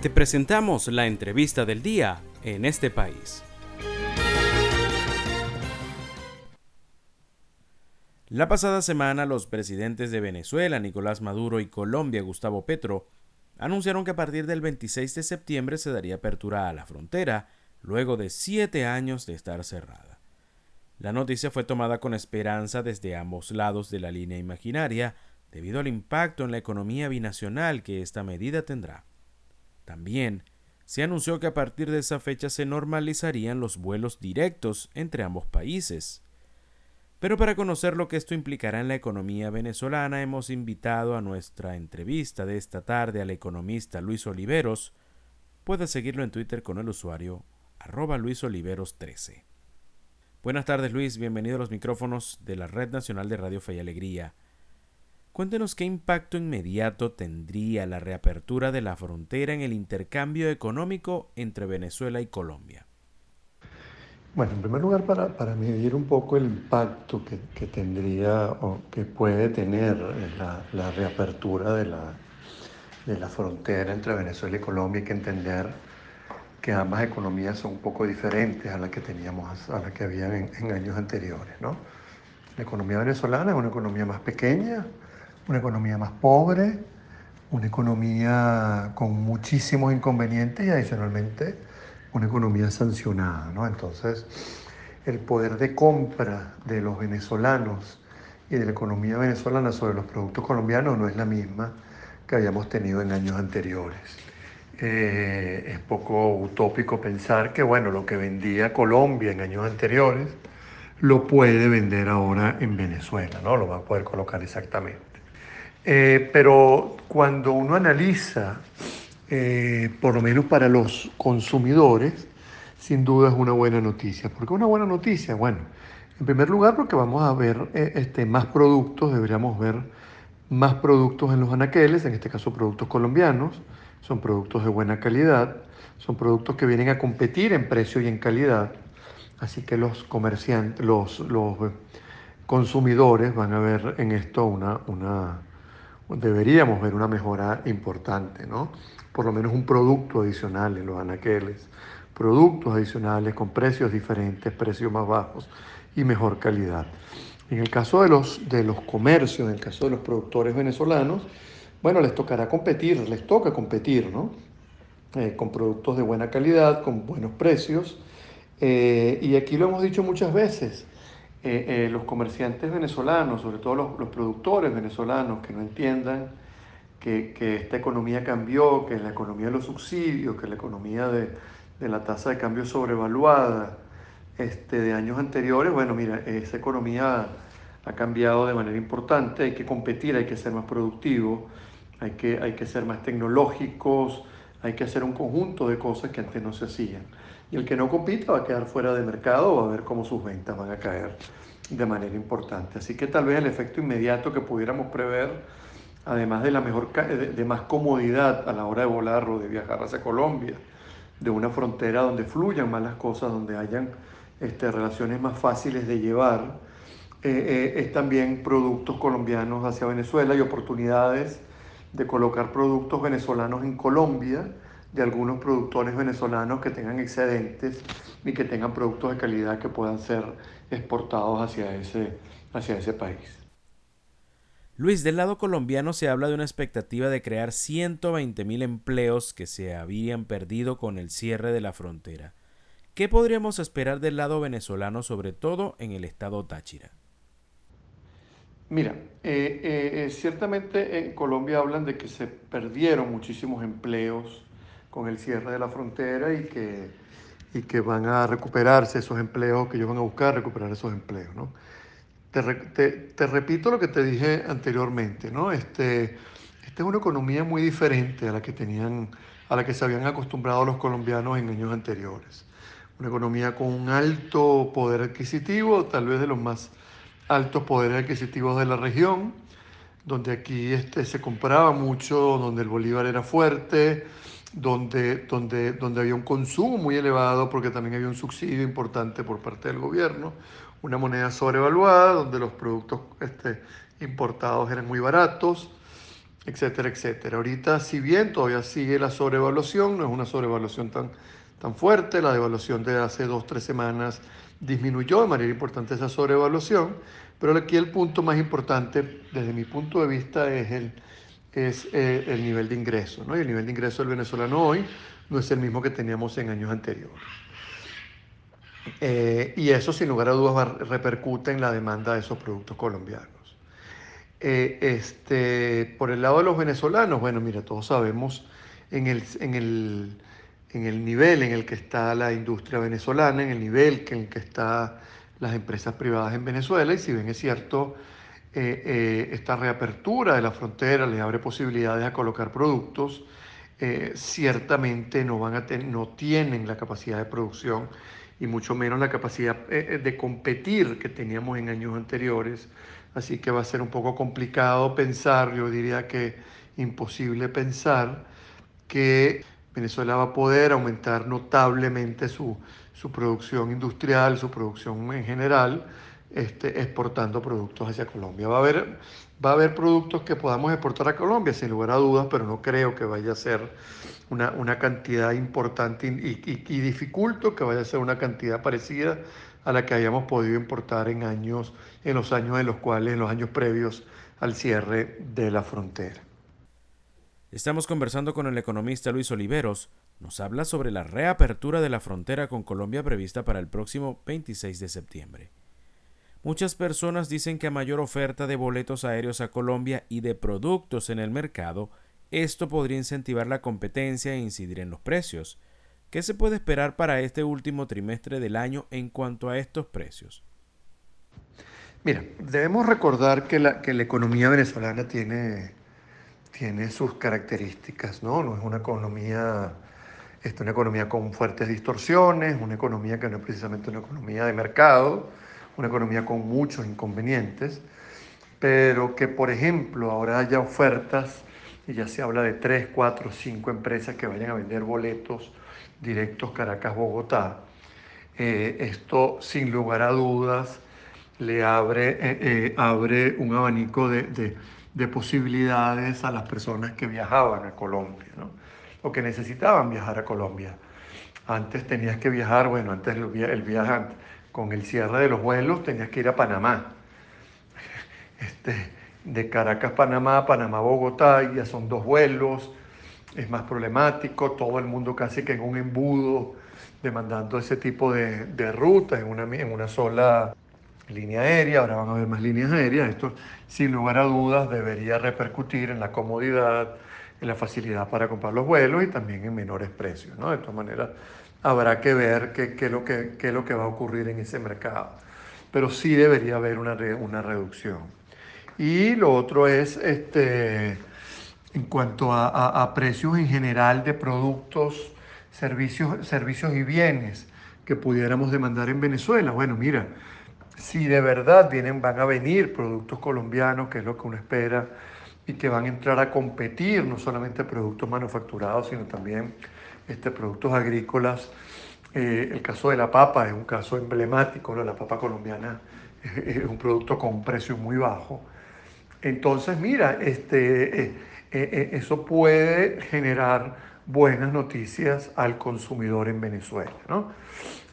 Te presentamos la entrevista del día en este país. La pasada semana los presidentes de Venezuela, Nicolás Maduro, y Colombia, Gustavo Petro, anunciaron que a partir del 26 de septiembre se daría apertura a la frontera, luego de siete años de estar cerrada. La noticia fue tomada con esperanza desde ambos lados de la línea imaginaria, debido al impacto en la economía binacional que esta medida tendrá. También se anunció que a partir de esa fecha se normalizarían los vuelos directos entre ambos países. Pero para conocer lo que esto implicará en la economía venezolana, hemos invitado a nuestra entrevista de esta tarde al economista Luis Oliveros. Puede seguirlo en Twitter con el usuario arroba luisoliveros13. Buenas tardes Luis, bienvenido a los micrófonos de la Red Nacional de Radio Fe y Alegría. Cuéntenos qué impacto inmediato tendría la reapertura de la frontera en el intercambio económico entre Venezuela y Colombia. Bueno, en primer lugar, para, para medir un poco el impacto que, que, tendría o que puede tener la, la reapertura de la, de la frontera entre Venezuela y Colombia, hay que entender que ambas economías son un poco diferentes a las que teníamos, a las que habían en, en años anteriores. ¿no? La economía venezolana es una economía más pequeña, una economía más pobre, una economía con muchísimos inconvenientes y adicionalmente una economía sancionada. ¿no? Entonces, el poder de compra de los venezolanos y de la economía venezolana sobre los productos colombianos no es la misma que habíamos tenido en años anteriores. Eh, es poco utópico pensar que bueno, lo que vendía Colombia en años anteriores lo puede vender ahora en Venezuela, ¿no? Lo va a poder colocar exactamente. Eh, pero cuando uno analiza, eh, por lo menos para los consumidores, sin duda es una buena noticia. ¿Por qué una buena noticia? Bueno, en primer lugar porque vamos a ver eh, este, más productos, deberíamos ver más productos en los anaqueles, en este caso productos colombianos, son productos de buena calidad, son productos que vienen a competir en precio y en calidad, así que los comerciantes, los, los consumidores van a ver en esto una, una, deberíamos ver una mejora importante, ¿no? Por lo menos un producto adicional en los anaqueles, productos adicionales con precios diferentes, precios más bajos y mejor calidad. En el caso de los, de los comercios, en el caso de los productores venezolanos, bueno, les tocará competir, les toca competir, ¿no? Eh, con productos de buena calidad, con buenos precios. Eh, y aquí lo hemos dicho muchas veces, eh, eh, los comerciantes venezolanos, sobre todo los, los, productores venezolanos, que no entiendan que, que, esta economía cambió, que la economía de los subsidios, que la economía de, de la tasa de cambio sobrevaluada este, de años anteriores, bueno, mira, esa economía ha cambiado de manera importante, hay que competir, hay que ser más productivo, hay que, hay que ser más tecnológicos, hay que hacer un conjunto de cosas que antes no se hacían. Y el que no compita va a quedar fuera de mercado, va a ver cómo sus ventas van a caer de manera importante. Así que tal vez el efecto inmediato que pudiéramos prever, además de, la mejor, de, más comodidad a la hora de volar o de viajar hacia Colombia, de una frontera donde fluyan más las cosas, donde hayan este, relaciones más fáciles de llevar, eh, eh, es también productos colombianos hacia Venezuela y oportunidades de colocar productos venezolanos en Colombia de algunos productores venezolanos que tengan excedentes y que tengan productos de calidad que puedan ser exportados hacia ese, hacia ese país. Luis, del lado colombiano se habla de una expectativa de crear 120 mil empleos que se habían perdido con el cierre de la frontera. ¿Qué podríamos esperar del lado venezolano, sobre todo en el estado Táchira? Mira, eh, eh, ciertamente en Colombia hablan de que se perdieron muchísimos empleos con el cierre de la frontera y que, y que van a recuperarse esos empleos, que ellos van a buscar recuperar esos empleos. ¿no? Te, te, te, repito lo que te dije anteriormente, ¿no? Este, esta es una economía muy diferente a la que tenían, a la que se habían acostumbrado los colombianos en años anteriores. Una economía con un alto poder adquisitivo, tal vez de los más altos poderes adquisitivos de la región, donde aquí este, se compraba mucho, donde el bolívar era fuerte, donde, donde, donde había un consumo muy elevado porque también había un subsidio importante por parte del gobierno, una moneda sobrevaluada, donde los productos este, importados eran muy baratos etcétera, etcétera. Ahorita, si bien todavía sigue la sobrevaluación, no es una sobrevaluación tan, tan fuerte, la devaluación de hace dos, tres semanas disminuyó de manera importante esa sobrevaluación, pero aquí el punto más importante, desde mi punto de vista, es el, es eh, el nivel de ingreso. ¿no? Y el nivel de ingreso del venezolano hoy no es el mismo que teníamos en años anteriores. Eh, y eso, sin lugar a dudas, repercute en la demanda de esos productos colombianos. Eh, este, por el lado de los venezolanos, bueno, mira, todos sabemos en el, en, el, en el nivel en el que está la industria venezolana, en el nivel en el que están las empresas privadas en Venezuela, y si bien es cierto, eh, esta reapertura de la frontera le abre posibilidades a colocar productos, ciertamente no, van a no tienen la capacidad de producción y mucho menos la capacidad eh, eh, de competir que teníamos en años anteriores. Así que va a ser un poco complicado pensar, yo diría que imposible pensar, que Venezuela va a poder aumentar notablemente su, su producción industrial, su producción en general, este, exportando productos hacia Colombia. Va a, haber, va a haber productos que podamos exportar a Colombia, sin lugar a dudas, pero no creo que vaya a ser una, una cantidad importante y, y, y, dificulto que vaya a ser una cantidad parecida a la que hayamos podido importar en, años, en los años en los cuales, en los años previos al cierre de la frontera. Estamos conversando con el economista Luis Oliveros. Nos habla sobre la reapertura de la frontera con Colombia prevista para el próximo 26 de septiembre. Muchas personas dicen que a mayor oferta de boletos aéreos a Colombia y de productos en el mercado, esto podría incentivar la competencia e incidir en los precios. ¿Qué se puede esperar para este último trimestre del año en cuanto a estos precios? Mira, debemos recordar que la, que la economía venezolana tiene, tiene sus características, ¿no? No es una economía, es una economía con fuertes distorsiones, una economía que no es precisamente una economía de mercado, una economía con muchos inconvenientes, pero que, por ejemplo, ahora haya ofertas y ya se habla de tres, cuatro, cinco empresas que vayan a vender boletos directos Caracas-Bogotá. Eh, esto, sin lugar a dudas, le abre, eh, eh, abre un abanico de, de, posibilidades a las personas que viajaban a Colombia, ¿no? o que necesitaban viajar a Colombia. Antes tenías que viajar, bueno, antes el, viaje con el cierre de los vuelos tenías que ir a Panamá. Este, de Caracas, Panamá, Panamá, Bogotá, ya son dos vuelos, es más problemático, todo el mundo casi que en un embudo, demandando ese tipo de, de rutas en una, en una sola línea aérea, ahora van a haber más líneas aéreas, esto sin lugar a dudas debería repercutir en la comodidad, en la facilidad para comprar los vuelos y también en menores precios, ¿no? De todas maneras, habrá que ver qué, qué, es lo que, qué es lo que va a ocurrir en ese mercado. Pero sí debería haber una, una reducción. Y lo otro es, este, en cuanto a, a, precios en general de productos, servicios, servicios y bienes que pudiéramos demandar en Venezuela. Bueno, mira, si de verdad vienen, van a venir productos colombianos, que es lo que uno espera, y que van a entrar a competir, no solamente productos manufacturados, sino también este, productos agrícolas. Eh, el caso de la papa es un caso emblemático, la papa colombiana es, un producto con un precio muy bajo. Entonces, mira, este, eh, eh, eso puede generar buenas noticias al consumidor en Venezuela. ¿no?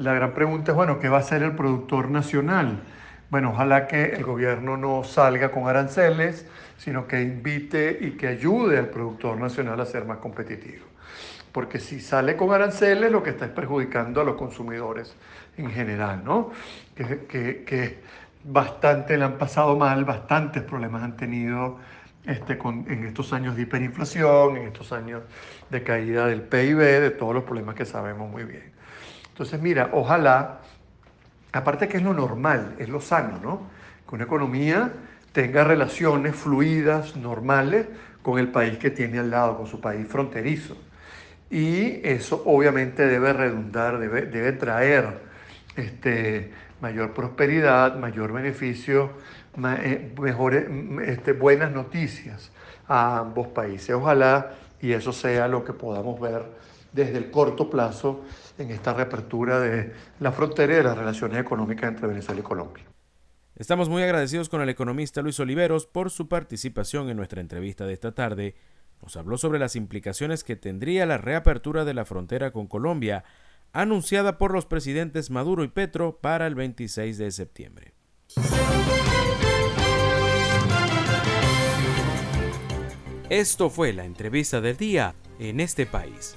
La gran pregunta es, bueno, ¿qué va a hacer el productor nacional? Bueno, ojalá que el gobierno no salga con aranceles, sino que invite y que ayude al productor nacional a ser más competitivo porque si sale con aranceles lo que está es perjudicando a los consumidores en general, ¿no? Que, que, bastante le han pasado mal, bastantes problemas han tenido este, con, en estos años de hiperinflación, en estos años de caída del PIB, de todos los problemas que sabemos muy bien. Entonces, mira, ojalá, aparte que es lo normal, es lo sano, ¿no? Que una economía tenga relaciones fluidas, normales, con el país que tiene al lado, con su país fronterizo y eso obviamente debe redundar, debe, debe traer este, mayor prosperidad, mayor beneficio, eh, mejores, este, buenas noticias a ambos países. Ojalá y eso sea lo que podamos ver desde el corto plazo en esta reapertura de la frontera y de las relaciones económicas entre Venezuela y Colombia. Estamos muy agradecidos con el economista Luis Oliveros por su participación en nuestra entrevista de esta tarde. Nos habló sobre las implicaciones que tendría la reapertura de la frontera con Colombia, anunciada por los presidentes Maduro y Petro para el 26 de septiembre. Esto fue la entrevista del día en este país.